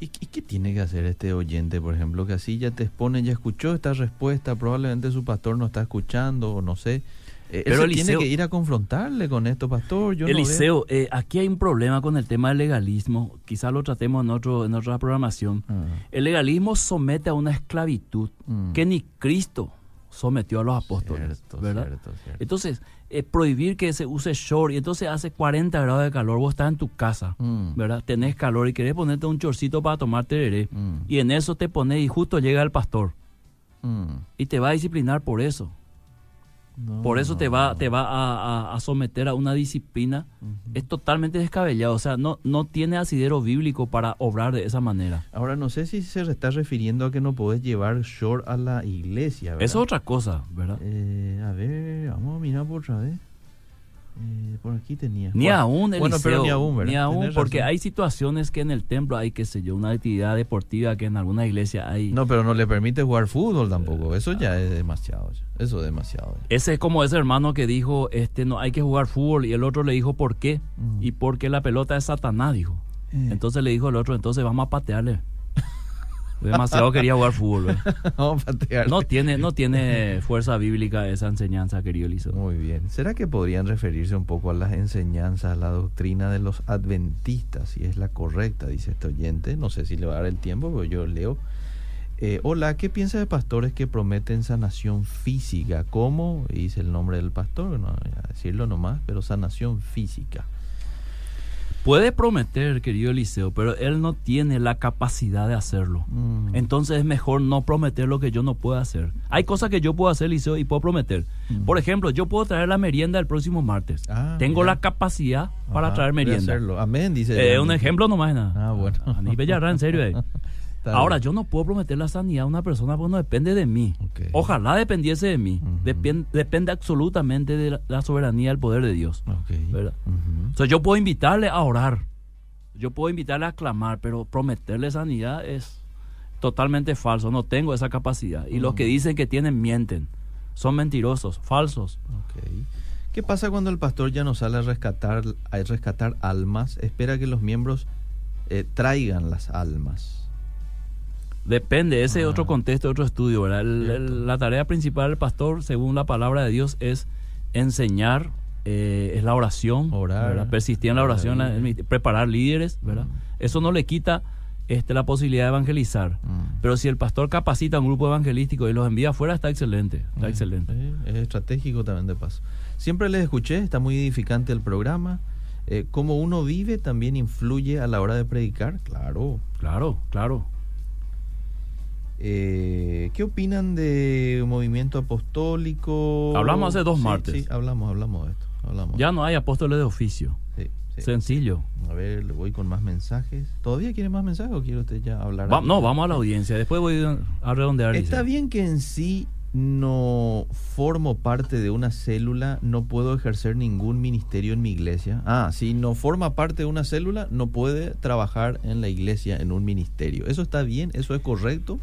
¿Y, qué tiene que hacer este oyente, por ejemplo, que así ya te expone, ya escuchó esta respuesta, probablemente su pastor no está escuchando o no sé? Eh, Pero tiene que ir a confrontarle con esto, pastor. Yo Eliseo, eh, aquí hay un problema con el tema del legalismo. Quizá lo tratemos en, otro, en otra programación. Ah. El legalismo somete a una esclavitud mm. que ni Cristo sometió a los apóstoles. ¿verdad? Entonces, eh, prohibir que se use short y entonces hace 40 grados de calor, vos estás en tu casa, mm. ¿verdad? Tenés calor y querés ponerte un chorcito para tomar tereré mm. y en eso te pones y justo llega el pastor mm. y te va a disciplinar por eso. Por eso te va, te va a, someter a una disciplina. Es totalmente descabellado. O sea, no, no tiene asidero bíblico para obrar de esa manera. Ahora, no sé si se está refiriendo a que no puedes llevar short a la iglesia. Es otra cosa, ¿verdad? Eh, a ver, vamos a mirar por otra vez. Eh, por aquí tenía. Ni aún, Eliseo, bueno, pero ni aún, ¿verdad? Ni aún, porque hay situaciones que en el templo hay, qué sé yo, una actividad deportiva que en alguna iglesia hay. No, pero no le permite jugar fútbol tampoco. Eso ya es demasiado. Eso es demasiado. Ese es como ese hermano que dijo, este, no hay que jugar fútbol y el otro le dijo por qué. Mm. Y porque la pelota es Satanás, dijo. Eh. Entonces le dijo el otro, entonces vamos a patearle. Demasiado quería jugar fútbol. no tiene, no tiene fuerza bíblica esa enseñanza, querido Eliseo. Muy bien. ¿Será que podrían referirse un poco a las enseñanzas, a la doctrina de los adventistas, si es la correcta, dice este oyente? No sé si le va a dar el tiempo, pero yo leo. Eh, hola, ¿qué piensa de pastores que prometen sanación física? ¿Cómo? Dice el nombre del pastor, no voy a decirlo nomás, pero sanación física. Puede prometer, querido Eliseo, pero él no tiene la capacidad de hacerlo. Mm. Entonces es mejor no prometer lo que yo no puedo hacer. Hay cosas que yo puedo hacer, Eliseo, y puedo prometer. Mm. Por ejemplo, yo puedo traer la merienda el próximo martes. Ah, Tengo la capacidad para traer merienda. Hacerlo. Amén, dice. Eh, un ejemplo nomás. Nada. Ah, bueno. A nivel en serio. Eh. Ahora, yo no puedo prometer la sanidad a una persona porque no depende de mí. Ojalá dependiese de mí. depende absolutamente de la, soberanía y el poder de Dios. yo puedo invitarle a orar. Yo puedo invitarle a clamar, pero prometerle sanidad es totalmente falso. No tengo esa capacidad. Y los que dicen que tienen mienten. Son mentirosos, falsos. ¿Qué pasa cuando el pastor ya no sale a rescatar, a rescatar almas? Espera que los miembros eh, traigan las almas. Depende, ese es otro ah. contexto, otro estudio, ¿verdad? la tarea principal del pastor, según la palabra de Dios, es enseñar, eh, es la oración, Orar, persistir en la oración, preparar líderes, ¿verdad? Mm. Eso no le quita este, la posibilidad de evangelizar. Mm. Pero si el pastor capacita a un grupo evangelístico y los envía afuera, está excelente, está mm. excelente. es estratégico también de paso. Siempre les escuché, está muy edificante el programa. Eh, cómo uno vive también influye a la hora de predicar, claro. Claro, claro. Eh, ¿Qué opinan de movimiento apostólico? Hablamos hace dos martes. Sí, hablamos, hablamos de esto. Hablamos. Ya no hay apóstoles de oficio. Sí, Sencillo. A ver, le voy con más mensajes. ¿Todavía quiere más mensajes o quiere usted ya hablar? no, vamos a la audiencia. Después voy a redondear. Está bien que en sí no formo parte de una célula, no puedo ejercer ningún ministerio en mi iglesia. Ah, si no forma parte de una célula, no puede trabajar en la iglesia en un ministerio. ¿Eso está bien? ¿Eso es correcto?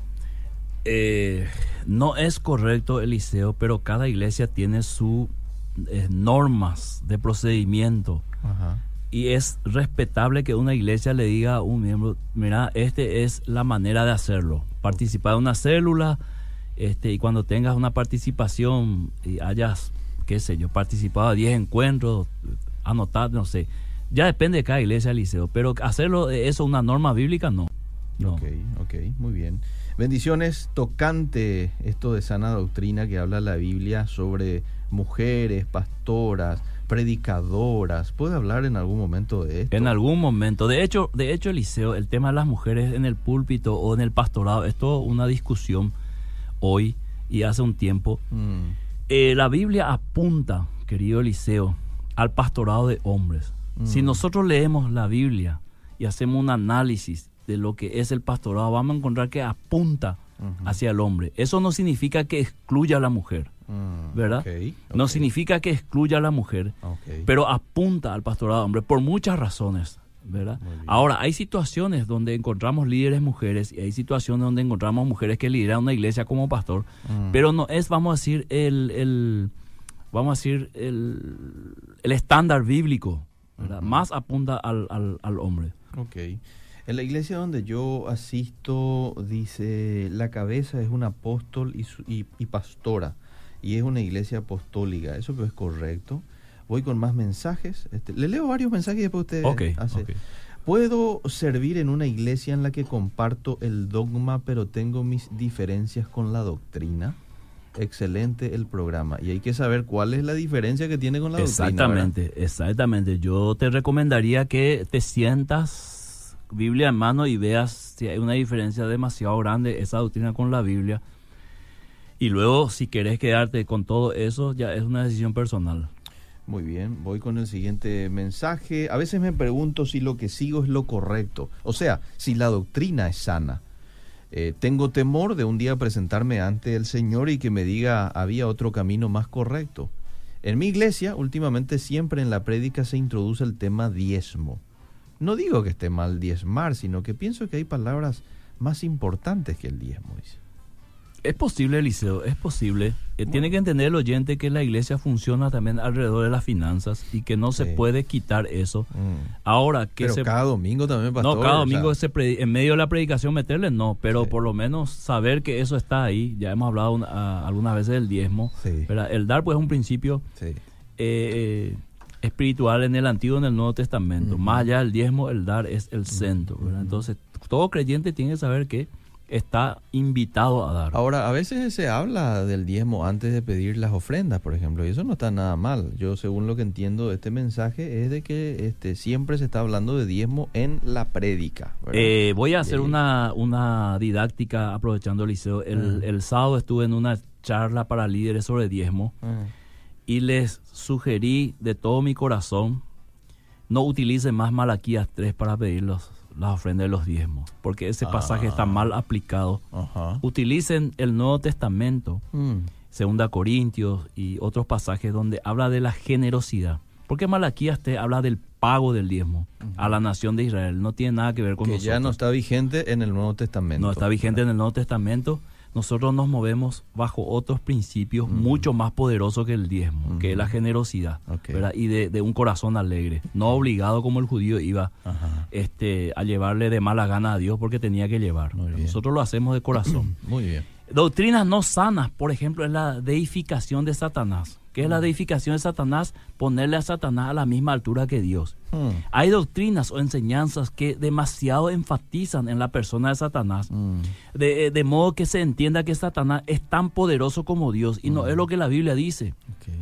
Eh, no es correcto, Eliseo, pero cada iglesia tiene sus eh, normas de procedimiento. Y es respetable que una iglesia le diga a un miembro, mira, este es la manera de hacerlo. Participar en una célula, este, y cuando tengas una participación y hayas qué sé yo, participado de 10 encuentros, anotar, no sé. Ya depende de cada iglesia, liceo, pero hacerlo eso una norma bíblica, no. No. Ok, ok, muy bien. Bendiciones tocante esto de sana doctrina que habla la Biblia sobre mujeres, pastoras, predicadoras. ¿Puede hablar en algún momento de esto? En algún momento. De hecho, de hecho, Eliseo, el tema de las mujeres en el púlpito o en el pastorado es toda una discusión hoy y hace un tiempo. Mm. Eh, la Biblia apunta, querido Eliseo, al pastorado de hombres. Si mm. nosotros leemos la Biblia y hacemos un análisis de lo que es el pastorado, vamos a encontrar que apunta hacia el hombre. Eso no significa que excluya a la mujer, mm, ¿verdad? No significa que excluya a la mujer, pero apunta al pastorado hombre por muchas razones. ¿verdad? Ahora, hay situaciones donde encontramos líderes mujeres y hay situaciones donde encontramos mujeres que lideran una iglesia como pastor, mm. pero no es, vamos a decir, el, el vamos a decir, el, el estándar bíblico, Más apunta al, al, al hombre. Ok. En la iglesia donde yo asisto dice, la cabeza es un apóstol y, y, pastora, y es una iglesia apostólica. ¿Eso es correcto? Voy con más mensajes. Este, le leo varios mensajes y después usted hace. ¿Puedo servir en una iglesia en la que comparto el dogma, pero tengo mis diferencias con la doctrina? excelente el programa y hay que saber cuál es la diferencia que tiene con la doctrina. Exactamente, exactamente. Yo te recomendaría que te sientas Biblia en mano y veas si hay una diferencia demasiado grande esa doctrina con la Biblia. Y luego, si querés quedarte con todo eso, ya es una decisión personal. Muy bien, voy con el siguiente mensaje. A veces me pregunto si lo que sigo es lo correcto, o sea, si la doctrina es sana. Eh, tengo temor de un día presentarme ante el Señor y que me diga había otro camino más correcto. En mi iglesia, últimamente siempre en la prédica se introduce el tema diezmo. No digo que esté mal diezmar, sino que pienso que hay palabras más importantes que el diezmo. Es posible, Eliseo, es posible. Eh, tiene que entender el oyente que la iglesia funciona también alrededor de las finanzas y que no se puede quitar eso. Mm. Ahora que pero cada domingo también, pastor, No, cada domingo en medio de la predicación meterle, no, pero por lo menos saber que eso está ahí. Ya hemos hablado algunas veces del diezmo. El dar pues es un principio eh, espiritual en el Antiguo y en el Nuevo Testamento. Más allá del diezmo, el dar es el centro. Entonces, todo creyente tiene que saber que está invitado a dar. Ahora, a veces se habla del diezmo antes de pedir las ofrendas, por ejemplo, y eso no está nada mal. Yo, según lo que entiendo de este mensaje, es de que este, siempre se está hablando de diezmo en la prédica. Eh, voy a hacer una, una didáctica aprovechando el liceo. El, el, sábado estuve en una charla para líderes sobre diezmo y les sugerí de todo mi corazón no utilicen más Malaquías 3 para pedir los, las ofrendas de los diezmos, porque ese pasaje está mal ah. aplicado. Utilicen el Nuevo Testamento, mm. Segunda Corintios y otros pasajes donde habla de la generosidad. Porque Malaquías te habla del pago del diezmo a la nación de Israel. No tiene nada que ver con que ya no está vigente en el Nuevo Testamento. No está vigente en el Nuevo Testamento nosotros nos movemos bajo otros principios mucho más poderosos que el diezmo, que es la generosidad y de, un corazón alegre, no obligado como el judío iba este, a llevarle de mala gana a Dios porque tenía que llevar. Nosotros lo hacemos de corazón. Muy bien. Doctrinas no sanas, por ejemplo, es la deificación de Satanás. ¿Qué es la mm. deificación de Satanás? Ponerle a Satanás a la misma altura que Dios. Mm. Hay doctrinas o enseñanzas que demasiado enfatizan en la persona de Satanás, mm. de, modo que se entienda que Satanás es tan poderoso como Dios y no es lo que la Biblia dice.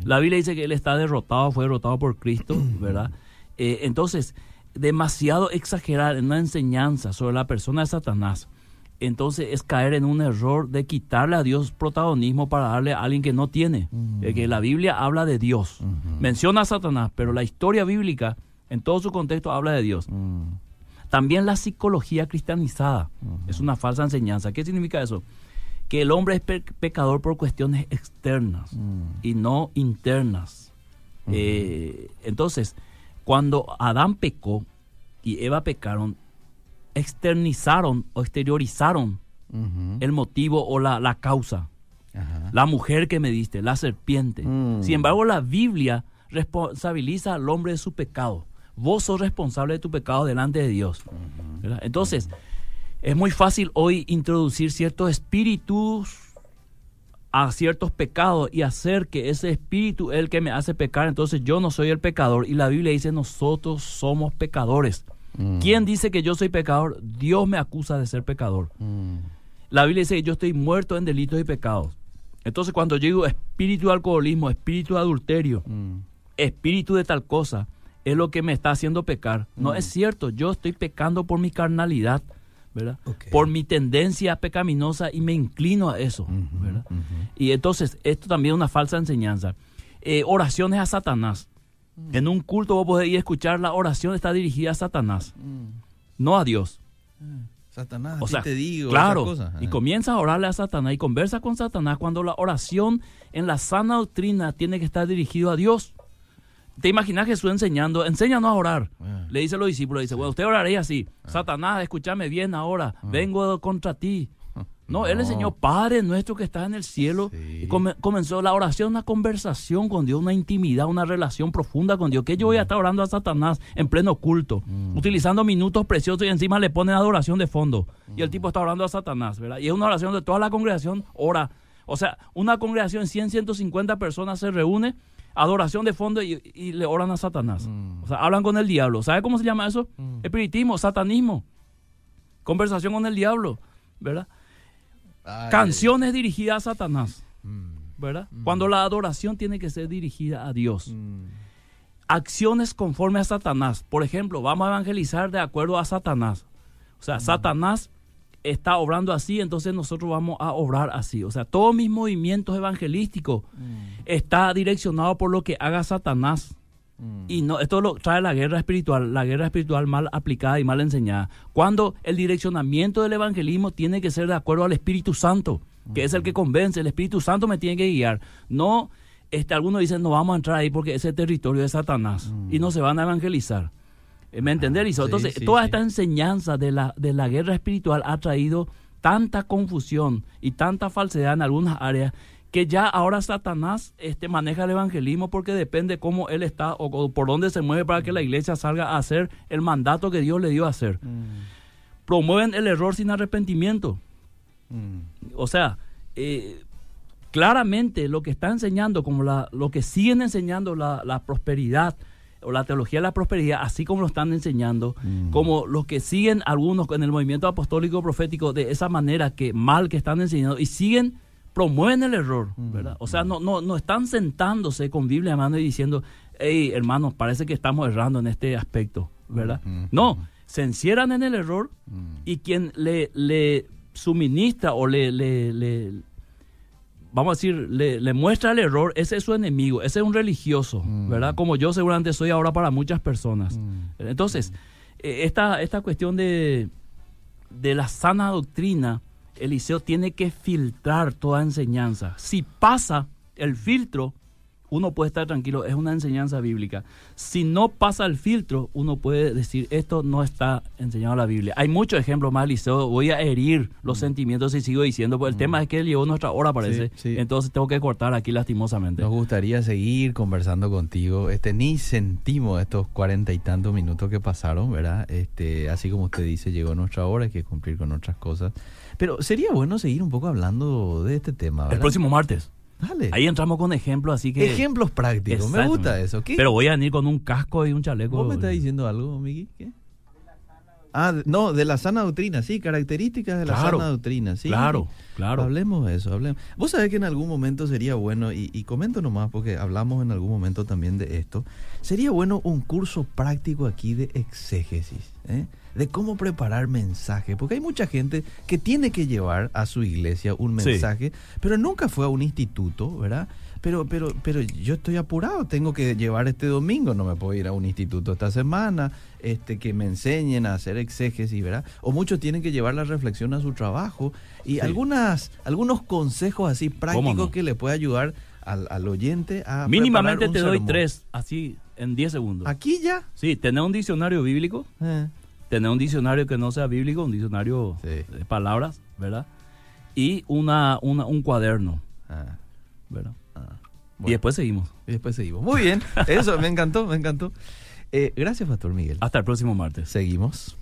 La Biblia dice que él está derrotado, fue derrotado por Cristo, ¿verdad? Eh, entonces, demasiado exagerar en una enseñanza sobre la persona de Satanás entonces es caer en un error de quitarle a Dios protagonismo para darle a alguien que no tiene. que la Biblia habla de Dios. Menciona a Satanás, pero la historia bíblica, en todo su contexto, habla de Dios. También la psicología cristianizada es una falsa enseñanza. ¿Qué significa eso? Que el hombre es pecador por cuestiones externas y no internas. Eh, entonces, cuando Adán pecó y Eva pecaron, externizaron o exteriorizaron el motivo o la, causa. La mujer que me diste, la serpiente. Mm. Sin embargo, la Biblia responsabiliza al hombre de su pecado. Vos sos responsable de tu pecado delante de Dios. Entonces, es muy fácil hoy introducir ciertos espíritus a ciertos pecados y hacer que ese espíritu es el que me hace pecar, entonces yo no soy el pecador. Y la Biblia dice, nosotros somos pecadores. Mm. ¿Quién dice que yo soy pecador? Dios me acusa de ser pecador. Mm. La Biblia dice que yo estoy muerto en delitos y pecados. Entonces cuando yo digo espíritu de alcoholismo, espíritu de adulterio, mm. espíritu de tal cosa, es lo que me está haciendo pecar. No es cierto, yo estoy pecando por mi carnalidad por mi tendencia pecaminosa y me inclino a eso, Y entonces, esto también es una falsa enseñanza. Eh, oraciones a Satanás. Mm. En un culto vos podés ir a escuchar la oración está dirigida a Satanás, mm. no a Dios. Ah, Satanás, o sea, te digo. Claro, y ah. comienza a orarle a Satanás y conversa con Satanás cuando la oración en la sana doctrina tiene que estar dirigido a Dios. ¿Te imaginas Jesús enseñando? Enséñanos a orar. Ah. Le dice a los discípulos, dice, bueno, usted oraría así. Ah. Satanás, escúchame bien ahora. Ah. Vengo contra ti. No, él enseñó, Padre nuestro que está en el cielo. Y comenzó la oración, una conversación con Dios, una intimidad, una relación profunda con Dios. Que yo voy a estar orando a Satanás en pleno culto, mm. utilizando minutos preciosos y encima le ponen adoración de fondo. Y el tipo está orando a Satanás, ¿verdad? Y es una oración de toda la congregación, ora. O sea, una congregación, 100, 150 personas se reúne adoración de fondo y, le oran a Satanás. Mm. O sea, hablan con el diablo. ¿Sabe cómo se llama eso? Mm. Espiritismo, satanismo. Conversación con el diablo, ¿verdad? Canciones dirigidas a Satanás, mm. ¿verdad? Cuando la adoración tiene que ser dirigida a Dios. Acciones conforme a Satanás. Por ejemplo, vamos a evangelizar de acuerdo a Satanás. O sea, Satanás está obrando así, entonces nosotros vamos a obrar así. O sea, todos mis movimientos evangelísticos mm. está direccionado por lo que haga Satanás. Mm. Y no, esto lo trae la guerra espiritual, la guerra espiritual mal aplicada y mal enseñada. Cuando el direccionamiento del evangelismo tiene que ser de acuerdo al Espíritu Santo, que es el que mm. convence, el Espíritu Santo me tiene que guiar. No, este, algunos dicen no vamos a entrar ahí porque ese territorio de Satanás y no se van a evangelizar. Eh, ¿Me entender? Entonces, toda esta enseñanza de la, de la guerra espiritual ha traído tanta confusión y tanta falsedad en algunas áreas que ya ahora Satanás este, maneja el evangelismo porque depende cómo él está o, por dónde se mueve para que la iglesia salga a hacer el mandato que Dios le dio a hacer. Mm. Promueven el error sin arrepentimiento. Mm. O sea, eh, claramente lo que está enseñando, como la, lo que siguen enseñando la, la prosperidad, o la teología de la prosperidad, así como lo están enseñando, mm. como los que siguen algunos en el movimiento apostólico profético de esa manera que mal que están enseñando y siguen promueven el error. ¿verdad? O sea, no, no, no están sentándose con Biblia en mano y diciendo, hey, hermanos, parece que estamos errando en este aspecto, ¿verdad? No, se encierran en el error y quien le, le suministra o le, le vamos a decir, le, muestra el error, ese es su enemigo, ese es un religioso, mm. ¿verdad? Como yo seguramente soy ahora para muchas personas. Mm. Entonces, eh, esta, esta cuestión de, de la sana doctrina, Eliseo tiene que filtrar toda enseñanza. Si pasa el filtro, uno puede estar tranquilo, es una enseñanza bíblica. Si no pasa el filtro, uno puede decir, esto no está enseñado en la Biblia. Hay muchos ejemplos más, Liceo, voy a herir los mm. sentimientos y sigo diciendo, pues el mm. tema es que él llevó nuestra hora, parece. Entonces tengo que cortar aquí lastimosamente. Nos gustaría seguir conversando contigo. Este, ni sentimos estos cuarenta y tantos minutos que pasaron, ¿verdad? Este, así como usted dice, llegó nuestra hora, hay que cumplir con otras cosas. Pero sería bueno seguir un poco hablando de este tema, ¿verdad? El próximo martes. Ahí entramos con ejemplos, así que... Ejemplos prácticos, me gusta eso. Pero voy a venir con un casco y un chaleco. ¿Vos me estás diciendo algo, Miki? ¿Qué? Ah, no, de la sana doctrina, sí, características de la sana doctrina, sí. Claro, claro. Hablemos de eso, hablemos. Vos sabés que en algún momento sería bueno, y, y comento nomás porque hablamos en algún momento también de esto, sería bueno un curso práctico aquí de exégesis, ¿eh? De cómo preparar mensaje, porque hay mucha gente que tiene que llevar a su iglesia un mensaje, pero nunca fue a un instituto, ¿verdad? Pero, pero, pero yo estoy apurado, tengo que llevar este domingo, no me puedo ir a un instituto esta semana, este, que me enseñen a hacer exégesis, ¿verdad? O muchos tienen que llevar la reflexión a su trabajo y algunas, algunos consejos así prácticos que le puede ayudar al, al oyente a... Mínimamente te doy tres, así en 10 segundos. ¿Aquí ya? Sí, tener un diccionario bíblico. Eh tener un diccionario que no sea bíblico, un diccionario de palabras, ¿verdad? Y una, un cuaderno, ah. ¿verdad? Ah. Y después seguimos. Y después seguimos. Muy bien, eso me encantó, me encantó. Eh, gracias, Pastor Miguel. Hasta el próximo martes. Seguimos.